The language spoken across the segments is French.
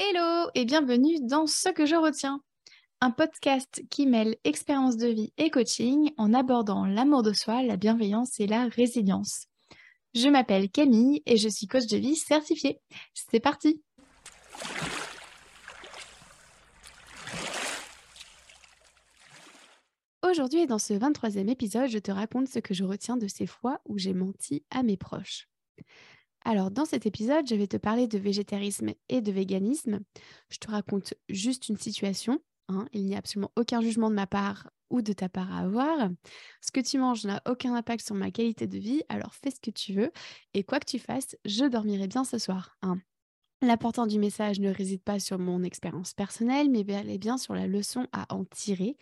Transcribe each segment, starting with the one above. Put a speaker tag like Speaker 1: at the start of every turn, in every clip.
Speaker 1: Hello et bienvenue dans Ce que je retiens, un podcast qui mêle expérience de vie et coaching en abordant l'amour de soi, la bienveillance et la résilience. Je m'appelle Camille et je suis coach de vie certifiée. C'est parti Aujourd'hui dans ce 23e épisode, je te raconte ce que je retiens de ces fois où j'ai menti à mes proches. Alors, dans cet épisode, je vais te parler de végétarisme et de véganisme. Je te raconte juste une situation. Hein. Il n'y a absolument aucun jugement de ma part ou de ta part à avoir. Ce que tu manges n'a aucun impact sur ma qualité de vie, alors fais ce que tu veux. Et quoi que tu fasses, je dormirai bien ce soir. Hein. L'important du message ne réside pas sur mon expérience personnelle, mais bel et bien sur la leçon à en tirer,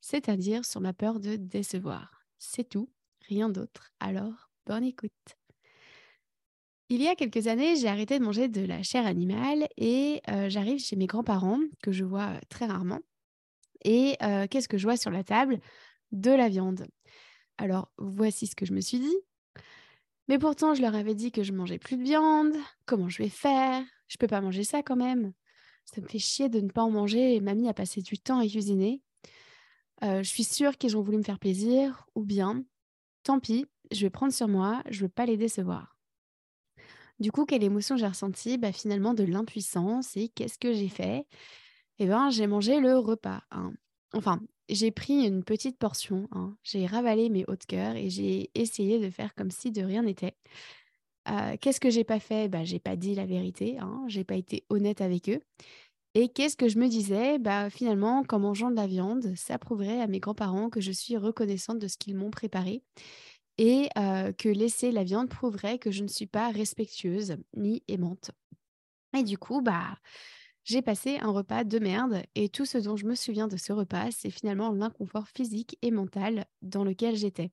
Speaker 1: c'est-à-dire sur ma peur de décevoir. C'est tout, rien d'autre. Alors, bonne écoute. Il y a quelques années, j'ai arrêté de manger de la chair animale et j'arrive chez mes grands-parents, que je vois très rarement. Et qu'est-ce que je vois sur la table? De la viande. Alors, voici ce que je me suis dit. Mais pourtant, je leur avais dit que je mangeais plus de viande. Comment je vais faire? Je peux pas manger ça quand même. Ça me fait chier de ne pas en manger et mamie a passé du temps à cuisiner. je suis sûre qu'ils ont voulu me faire plaisir, ou bien, tant pis, je vais prendre sur moi, je veux pas les décevoir. Du coup, quelle émotion j'ai ressentie bah, Finalement, de l'impuissance. Et qu'est-ce que j'ai fait? Eh bien, j'ai mangé le repas. Hein. Enfin, j'ai pris une petite portion. Hein. J'ai ravalé mes hauts de cœur et j'ai essayé de faire comme si de rien n'était. Euh, qu'est-ce que j'ai pas fait? Bah, J'ai pas dit la vérité. Hein. J'ai pas été honnête avec eux. Et qu'est-ce que je me disais? Bah, Finalement, qu'en mangeant de la viande, ça prouverait à mes grands-parents que je suis reconnaissante de ce qu'ils m'ont préparé et que laisser la viande prouverait que je ne suis pas respectueuse ni aimante. Et du coup, bah, j'ai passé un repas de merde et tout ce dont je me souviens de ce repas, c'est finalement l'inconfort physique et mental dans lequel j'étais.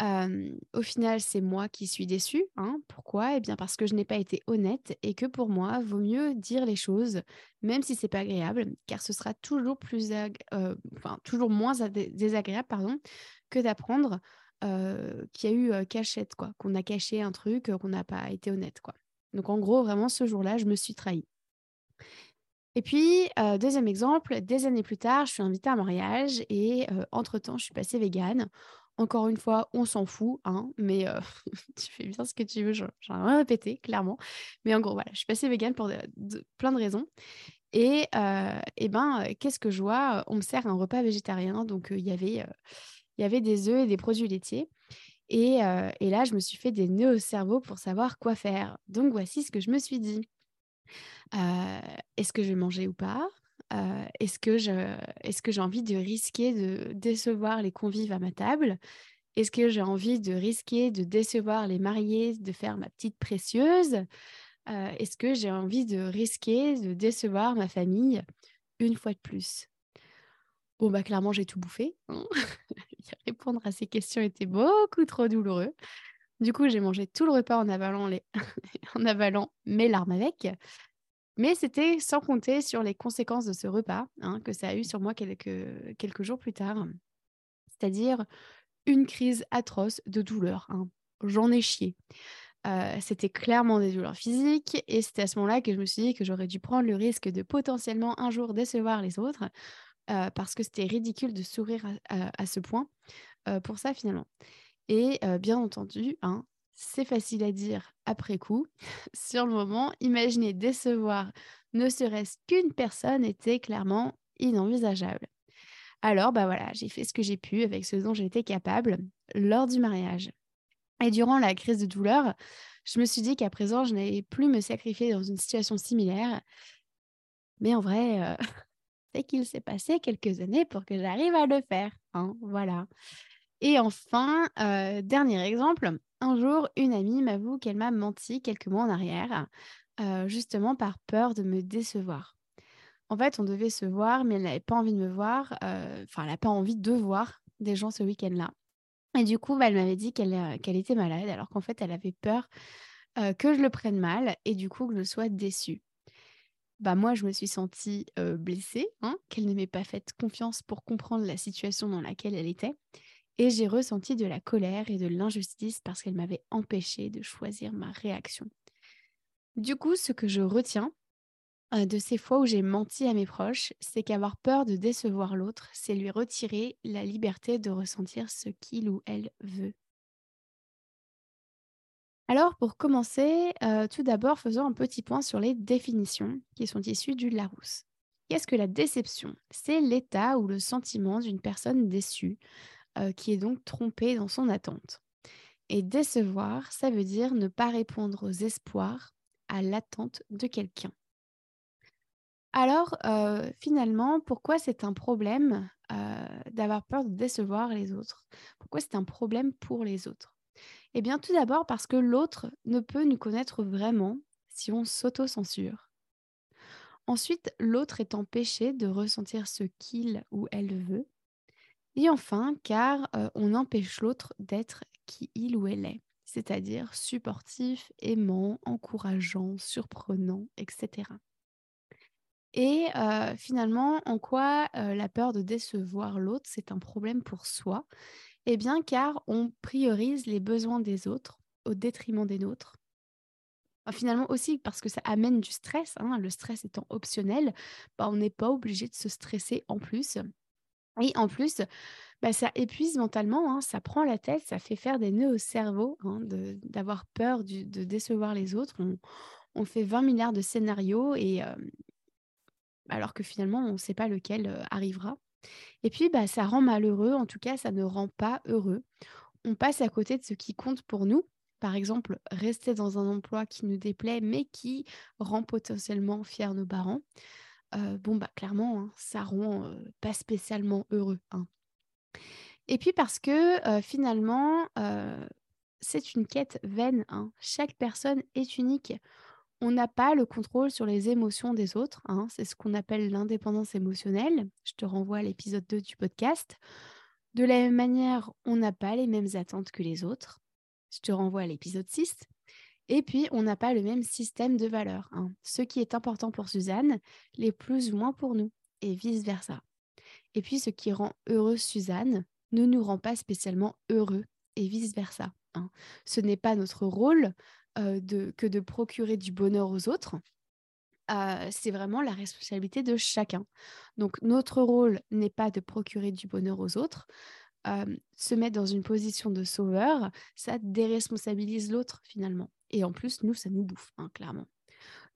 Speaker 1: au final, c'est moi qui suis déçue. Hein. Pourquoi? Eh bien parce que je n'ai pas été honnête et que pour moi, vaut mieux dire les choses, même si c'est pas agréable, car ce sera toujours plus, toujours moins désagréable, pardon, que d'apprendre qu'il y a eu cachette, quoi, qu'on a caché un truc, qu'on n'a pas été honnête, quoi. Donc en gros, vraiment, ce jour-là, je me suis trahie. Et puis, deuxième exemple, des années plus tard, je suis invitée à un mariage et entre-temps, je suis passée végane. Encore une fois, on s'en fout, hein, mais tu fais bien ce que tu veux, j'en ai rien répété, clairement. Mais en gros, voilà, je suis passée végane pour plein de raisons. Et, et ben, qu'est-ce que je vois? On me sert un repas végétarien, donc il y avait il y avait des œufs et des produits laitiers. Et, là, je me suis fait des nœuds au cerveau pour savoir quoi faire. Donc, voici ce que je me suis dit. est-ce que je vais manger ou pas? Est-ce que j'ai envie de risquer de décevoir les convives à ma table? Est-ce que j'ai envie de risquer de décevoir les mariés, de faire ma petite précieuse? Est-ce que j'ai envie de risquer de décevoir ma famille une fois de plus? Bon, bah clairement, j'ai tout bouffé. Hein. Répondre à ces questions était beaucoup trop douloureux. Du coup, j'ai mangé tout le repas en avalant, les... en avalant mes larmes avec. Mais c'était sans compter sur les conséquences de ce repas hein, que ça a eu sur moi quelques, quelques jours plus tard. C'est-à-dire une crise atroce de douleur. Hein. J'en ai chié. Euh, c'était clairement des douleurs physiques et c'était à ce moment-là que je me suis dit que j'aurais dû prendre le risque de potentiellement un jour décevoir les autres parce que c'était ridicule de sourire à, ce point pour ça finalement. Et bien entendu, hein, c'est facile à dire après coup. Sur le moment, imaginer décevoir ne serait-ce qu'une personne était clairement inenvisageable. Alors, bah voilà, j'ai fait ce que j'ai pu avec ce dont j'étais capable lors du mariage. Et durant la crise de douleur, je me suis dit qu'à présent, je n'allais plus me sacrifier dans une situation similaire. Mais en vrai, c'est qu'il s'est passé quelques années pour que j'arrive à le faire. Hein, voilà. Et enfin, euh, dernier exemple, un jour, une amie m'avoue qu'elle m'a menti quelques mois en arrière, euh, justement par peur de me décevoir. En fait, on devait se voir, mais elle n'avait pas envie de me voir, euh, enfin, elle n'a pas envie de voir des gens ce week-end-là. Et du coup, bah, elle m'avait dit qu'elle était malade, alors qu'en fait, elle avait peur que je le prenne mal et du coup que je sois déçue bah moi, je me suis sentie blessée, hein, qu'elle ne m'ait pas fait confiance pour comprendre la situation dans laquelle elle était. Et j'ai ressenti de la colère et de l'injustice parce qu'elle m'avait empêché de choisir ma réaction. Du coup, ce que je retiens de ces fois où j'ai menti à mes proches, c'est qu'avoir peur de décevoir l'autre, c'est lui retirer la liberté de ressentir ce qu'il ou elle veut. Alors, pour commencer, euh, tout d'abord, faisons un petit point sur les définitions qui sont issues du Larousse. Qu'est-ce que la déception? C'est l'état ou le sentiment d'une personne déçue, euh, qui est donc trompée dans son attente. Et décevoir, ça veut dire ne pas répondre aux espoirs, à l'attente de quelqu'un. Alors, euh, finalement, pourquoi c'est un problème d'avoir peur de décevoir les autres? Pourquoi c'est un problème pour les autres? Eh bien, tout d'abord parce que l'autre ne peut nous connaître vraiment si on s'auto-censure. Ensuite, l'autre est empêché de ressentir ce qu'il ou elle veut. Et enfin, car euh, on empêche l'autre d'être qui il ou elle est, c'est-à-dire supportif, aimant, encourageant, surprenant, etc. Et euh, finalement, en quoi euh, la peur de décevoir l'autre, c'est un problème pour soi? Eh bien, car on priorise les besoins des autres au détriment des nôtres. finalement aussi parce que ça amène du stress, hein, le stress étant optionnel, bah, on n'est pas obligé de se stresser en plus. Et en plus, bah, ça épuise mentalement, hein, ça prend la tête, ça fait faire des nœuds au cerveau hein, d'avoir peur de décevoir les autres. On, fait 20 milliards de scénarios et alors que finalement, on ne sait pas lequel arrivera. Et puis, bah, ça rend malheureux, en tout cas, ça ne rend pas heureux. On passe à côté de ce qui compte pour nous. Par exemple, rester dans un emploi qui nous déplaît, mais qui rend potentiellement fiers nos parents. Euh, bon, bah clairement, hein, ça rend euh, pas spécialement heureux. Hein. Et puis parce que euh, finalement, c'est une quête vaine. Hein. Chaque personne est unique on n'a pas le contrôle sur les émotions des autres. Hein. C'est ce qu'on appelle l'indépendance émotionnelle. Je te renvoie à l'épisode 2 du podcast. De la même manière, on n'a pas les mêmes attentes que les autres. Je te renvoie à l'épisode 6. Et puis, on n'a pas le même système de valeurs. Hein. Ce qui est important pour Suzanne l'est plus ou moins pour nous, et vice-versa. Et puis, ce qui rend heureuse Suzanne ne nous rend pas spécialement heureux, et vice-versa. Hein. Ce n'est pas notre rôle que de procurer du bonheur aux autres. c'est vraiment la responsabilité de chacun. Donc notre rôle n'est pas de procurer du bonheur aux autres. se mettre dans une position de sauveur, ça déresponsabilise l'autre finalement. Et en plus, nous, ça nous bouffe, hein, clairement.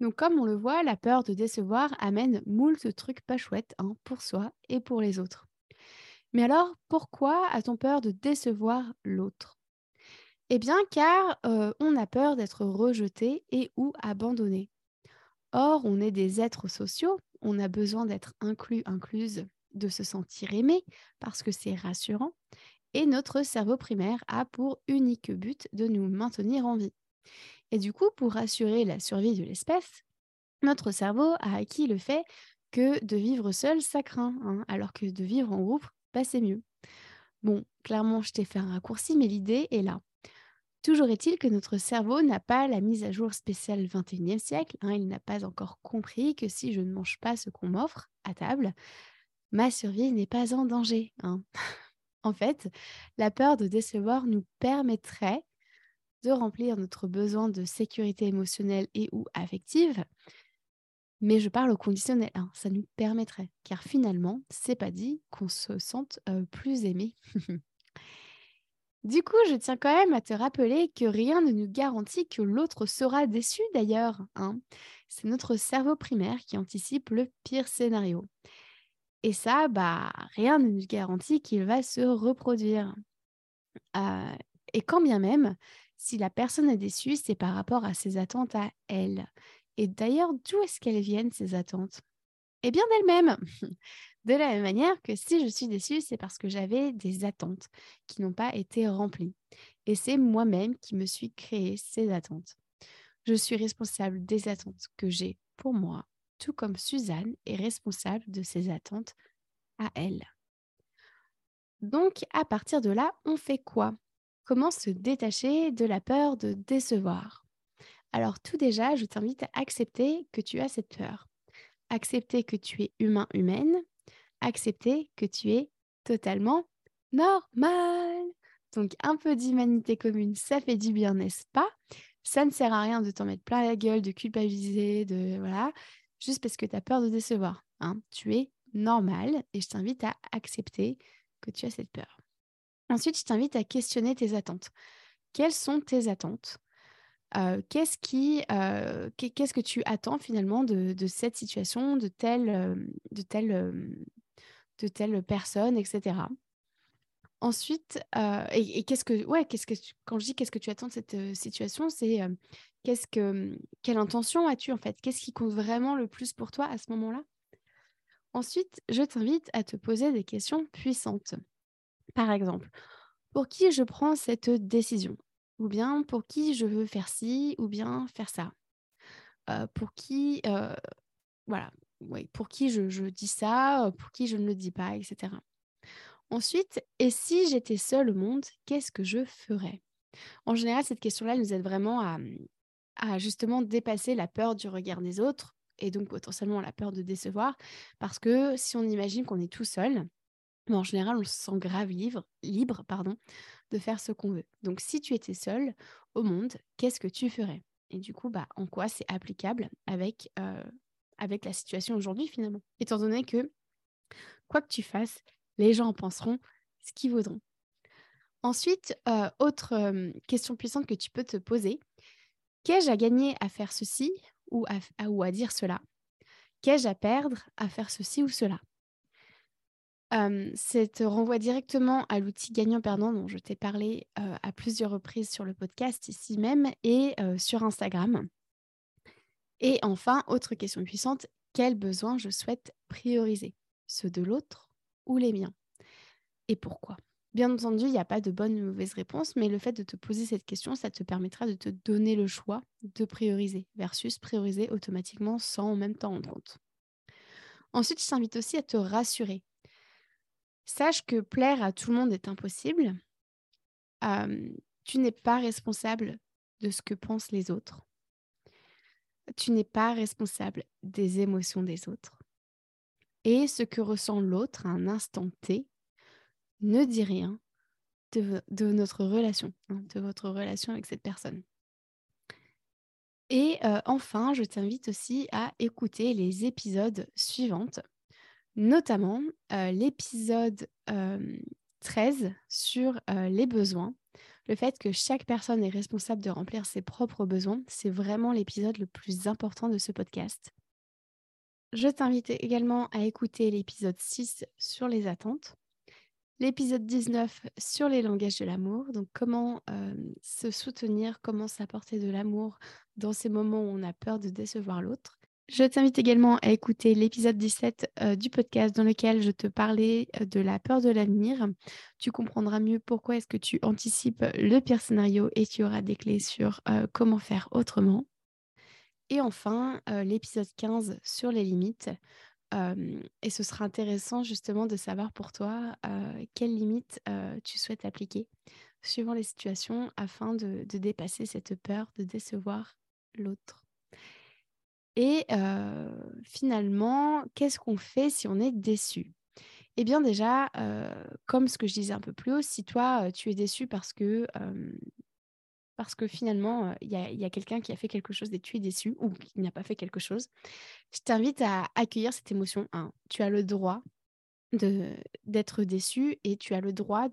Speaker 1: Donc comme on le voit, la peur de décevoir amène moult trucs pas chouettes hein, pour soi et pour les autres. Mais alors, pourquoi a-t-on peur de décevoir l'autre? Eh bien, car on a peur d'être rejeté et ou abandonné. Or, on est des êtres sociaux, on a besoin d'être inclus, incluse, de se sentir aimé parce que c'est rassurant. Et notre cerveau primaire a pour unique but de nous maintenir en vie. Et du coup, pour assurer la survie de l'espèce, notre cerveau a acquis le fait que de vivre seul, ça craint, hein, alors que de vivre en groupe, bah, c'est mieux. Bon, clairement, je t'ai fait un raccourci, mais l'idée est là. Toujours est-il que notre cerveau n'a pas la mise à jour spéciale 21e siècle. Hein, il n'a pas encore compris que si je ne mange pas ce qu'on m'offre à table, ma survie n'est pas en danger. Hein. en fait, la peur de décevoir nous permettrait de remplir notre besoin de sécurité émotionnelle et ou affective. Mais je parle au conditionnel, hein, ça nous permettrait, car finalement, c'est pas dit qu'on se sente euh, plus aimé. Du coup, je tiens quand même à te rappeler que rien ne nous garantit que l'autre sera déçu d'ailleurs. Hein. C'est notre cerveau primaire qui anticipe le pire scénario. Et ça, bah, rien ne nous garantit qu'il va se reproduire. Euh, et quand bien même, si la personne est déçue, c'est par rapport à ses attentes à elle. Et d'ailleurs, d'où est-ce qu'elles viennent, ces attentes? Eh bien d'elle-même. De la même manière que si je suis déçue, c'est parce que j'avais des attentes qui n'ont pas été remplies. Et c'est moi-même qui me suis créé ces attentes. Je suis responsable des attentes que j'ai pour moi, tout comme Suzanne est responsable de ses attentes à elle. Donc, à partir de là, on fait quoi? Comment se détacher de la peur de décevoir? Alors, tout déjà, je t'invite à accepter que tu as cette peur. Accepter que tu es humain, humaine, accepter que tu es totalement normal. Donc un peu d'humanité commune, ça fait du bien, n'est-ce pas? Ça ne sert à rien de t'en mettre plein la gueule, de culpabiliser, de voilà. juste parce que tu as peur de décevoir. Hein. Tu es normal et je t'invite à accepter que tu as cette peur. Ensuite, je t'invite à questionner tes attentes. Quelles sont tes attentes? Qu'est-ce qui, qu'est-ce que tu attends finalement de, cette situation, de telle, de telle, de telle personne, etc. Ensuite, et, qu'est-ce que, ouais, qu'est-ce que, quand je dis qu'est-ce que tu attends de cette situation, c'est qu'est-ce que, quelle intention as-tu en fait? Qu'est-ce qui compte vraiment le plus pour toi à ce moment-là? Ensuite, je t'invite à te poser des questions puissantes. Par exemple, pour qui je prends cette décision? Ou bien pour qui je veux faire ci, ou bien faire ça? pour qui, voilà, oui, pour qui je, dis ça, pour qui je ne le dis pas, etc. Ensuite, et si j'étais seule au monde, qu'est-ce que je ferais? En général, cette question-là nous aide vraiment à, justement dépasser la peur du regard des autres et donc potentiellement la peur de décevoir, parce que si on imagine qu'on est tout seul, en général, on se sent grave libre, libre pardon, de faire ce qu'on veut. Donc, si tu étais seul au monde, qu'est-ce que tu ferais? Et du coup, bah, en quoi c'est applicable avec, euh, avec la situation aujourd'hui finalement Étant donné que, quoi que tu fasses, les gens en penseront ce qu'ils voudront. Ensuite, euh, autre euh, question puissante que tu peux te poser, qu'ai-je à gagner à faire ceci ou à, ou à dire cela? Qu'ai-je à perdre à faire ceci ou cela? C'est te renvoie directement à l'outil gagnant-perdant dont je t'ai parlé à plusieurs reprises sur le podcast ici même et sur Instagram. Et enfin, autre question puissante, quels besoins je souhaite prioriser? Ceux de l'autre ou les miens? Et pourquoi? Bien entendu, il n'y a pas de bonne ou mauvaise réponse, mais le fait de te poser cette question, ça te permettra de te donner le choix de prioriser versus prioriser automatiquement sans en même temps rendre compte. Ensuite, je t'invite aussi à te rassurer Sache que plaire à tout le monde est impossible. tu n'es pas responsable de ce que pensent les autres. Tu n'es pas responsable des émotions des autres. Et ce que ressent l'autre à un instant T ne dit rien de, notre relation, hein, de votre relation avec cette personne. Et enfin, je t'invite aussi à écouter les épisodes suivants notamment l'épisode 13 sur les besoins. Le fait que chaque personne est responsable de remplir ses propres besoins, c'est vraiment l'épisode le plus important de ce podcast. Je t'invite également à écouter l'épisode 6 sur les attentes, l'épisode 19 sur les langages de l'amour, donc comment se soutenir, comment s'apporter de l'amour dans ces moments où on a peur de décevoir l'autre, je t'invite également à écouter l'épisode 17 euh, du podcast dans lequel je te parlais euh, de la peur de l'avenir. Tu comprendras mieux pourquoi est-ce que tu anticipes le pire scénario et tu auras des clés sur euh, comment faire autrement. Et enfin, l'épisode 15 sur les limites. et ce sera intéressant justement de savoir pour toi quelles limites tu souhaites appliquer suivant les situations afin de dépasser cette peur de décevoir l'autre. Et finalement, qu'est-ce qu'on fait si on est déçu? Eh bien déjà, comme ce que je disais un peu plus haut, si toi, tu es déçu parce que, parce que finalement, il y a, quelqu'un qui a fait quelque chose et tu es déçu ou qui n'a pas fait quelque chose, je t'invite à accueillir cette émotion. Tu as le droit d'être déçu et tu as le droit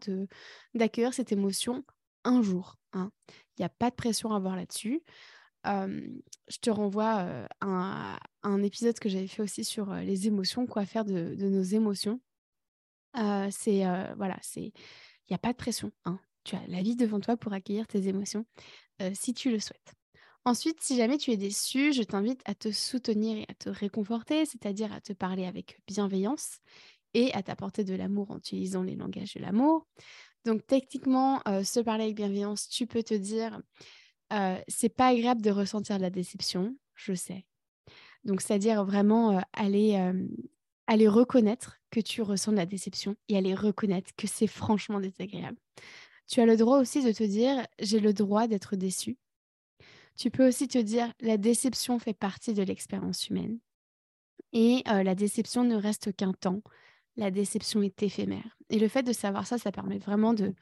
Speaker 1: d'accueillir cette émotion un jour. Hein. Il n'y a pas de pression à avoir là-dessus je te renvoie à, un épisode que j'avais fait aussi sur les émotions, quoi faire de, nos émotions. c'est voilà, c'est il n'y a pas de pression. Hein. Tu as la vie devant toi pour accueillir tes émotions si tu le souhaites. Ensuite, si jamais tu es déçu, je t'invite à te soutenir et à te réconforter, c'est-à-dire à te parler avec bienveillance et à t'apporter de l'amour en utilisant les langages de l'amour. Donc techniquement, se parler avec bienveillance, tu peux te dire c'est pas agréable de ressentir de la déception, je sais. Donc, c'est-à-dire vraiment aller, aller reconnaître que tu ressens de la déception et aller reconnaître que c'est franchement désagréable. Tu as le droit aussi de te dire j'ai le droit d'être déçu. Tu peux aussi te dire la déception fait partie de l'expérience humaine et la déception ne reste qu'un temps. La déception est éphémère. Et le fait de savoir ça, ça permet vraiment de,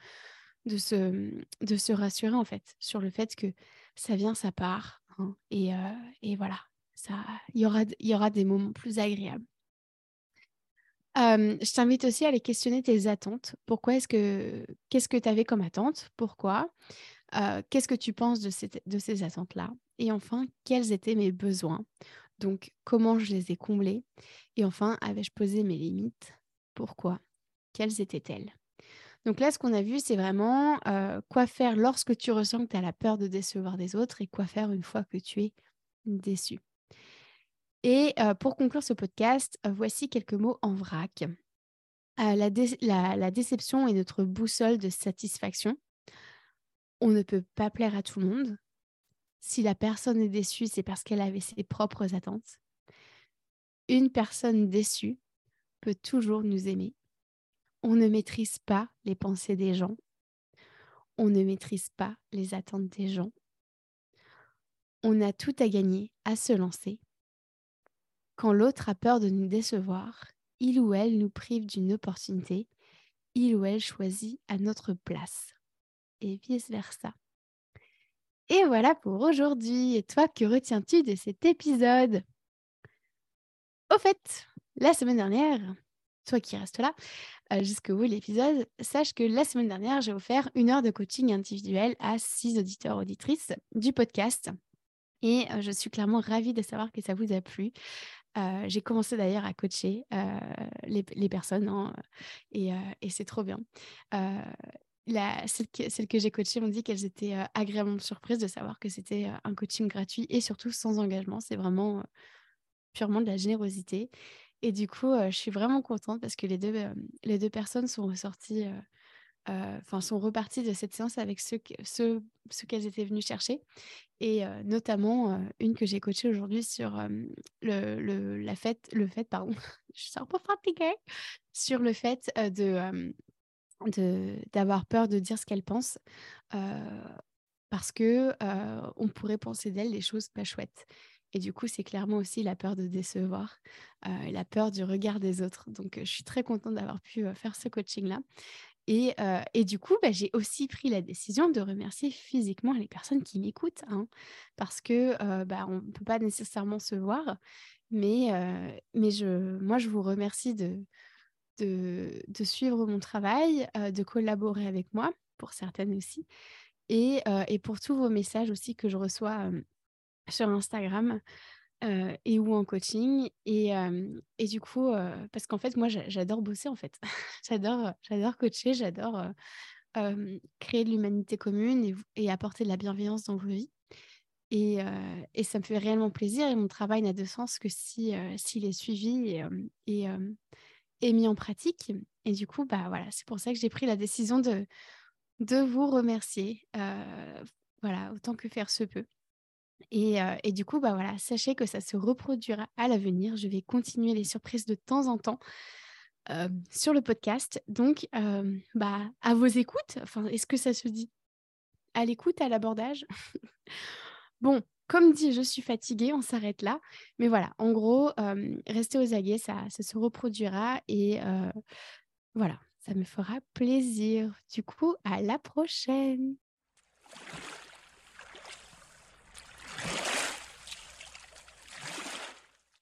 Speaker 1: de se, de rassurer en fait sur le fait que ça vient, ça part. Hein, et, et, voilà. il y aura, y aura des moments plus agréables. je t'invite aussi à aller questionner tes attentes. Pourquoi est-ce que qu'est-ce que tu avais comme attente Pourquoi? Qu'est-ce que tu penses de, de ces attentes-là? Et enfin, quels étaient mes besoins? Donc, comment je les ai comblés? Et enfin, avais-je posé mes limites? Pourquoi? Quelles étaient-elles? Donc là, ce qu'on a vu, c'est vraiment quoi faire lorsque tu ressens que tu as la peur de décevoir des autres et quoi faire une fois que tu es déçu. Et pour conclure ce podcast, voici quelques mots en vrac. La, la, déception est notre boussole de satisfaction. On ne peut pas plaire à tout le monde. Si la personne est déçue, c'est parce qu'elle avait ses propres attentes. Une personne déçue peut toujours nous aimer on ne maîtrise pas les pensées des gens. On ne maîtrise pas les attentes des gens. On a tout à gagner à se lancer. Quand l'autre a peur de nous décevoir, il ou elle nous prive d'une opportunité, il ou elle choisit à notre place. Et vice-versa. Et voilà pour aujourd'hui. Et toi, que retiens-tu de cet épisode? Au fait, la semaine dernière, toi qui restes là, jusqu'au bout de l'épisode, sache que la semaine dernière, j'ai offert une heure de coaching individuel à six auditeurs auditrices du podcast. Et je suis clairement ravie de savoir que ça vous a plu. j'ai commencé d'ailleurs à coacher les, personnes hein, et, c'est trop bien. Celles que, que j'ai coachées m'ont dit qu'elles étaient agréablement surprises de savoir que c'était un coaching gratuit et surtout sans engagement. C'est vraiment purement de la générosité. Et du coup, je suis vraiment contente parce que les deux, les deux personnes sont ressorties, enfin, sont reparties de cette séance avec ce, qu'elles étaient venues chercher. Et notamment une que j'ai coachée aujourd'hui sur le, le, la fête, le fait, pardon, je un peu fatiguée, sur le fait de d'avoir peur de dire ce qu'elle pense parce que on pourrait penser d'elle des choses pas chouettes. Et du coup, c'est clairement aussi la peur de décevoir, euh, la peur du regard des autres. Donc, je suis très contente d'avoir pu faire ce coaching-là. Et, et, du coup, bah, j'ai aussi pris la décision de remercier physiquement les personnes qui m'écoutent, hein, parce que bah, ne peut pas nécessairement se voir, mais, mais je, moi, je vous remercie de, de, de suivre mon travail, de collaborer avec moi, pour certaines aussi, et, et, pour tous vos messages aussi que je reçois sur Instagram et ou en coaching. Et, et du coup, parce qu'en fait, moi, j'adore bosser, en fait. j'adore, j'adore coacher, j'adore créer de l'humanité commune et, apporter de la bienveillance dans vos vies. Et, et, ça me fait réellement plaisir et mon travail n'a de sens que si s'il est suivi et, et, mis en pratique. Et du coup, bah voilà, c'est pour ça que j'ai pris la décision de, de vous remercier, voilà, autant que faire se peut. Et, du coup, bah voilà, sachez que ça se reproduira à l'avenir. Je vais continuer les surprises de temps en temps sur le podcast. Donc, bah, à vos écoutes. Enfin, est-ce que ça se dit À l'écoute, à l'abordage? Bon, comme dit, je suis fatiguée, on s'arrête là. Mais voilà, en gros, restez aux aguets, ça, ça se reproduira. Et voilà, ça me fera plaisir. Du coup, à la prochaine.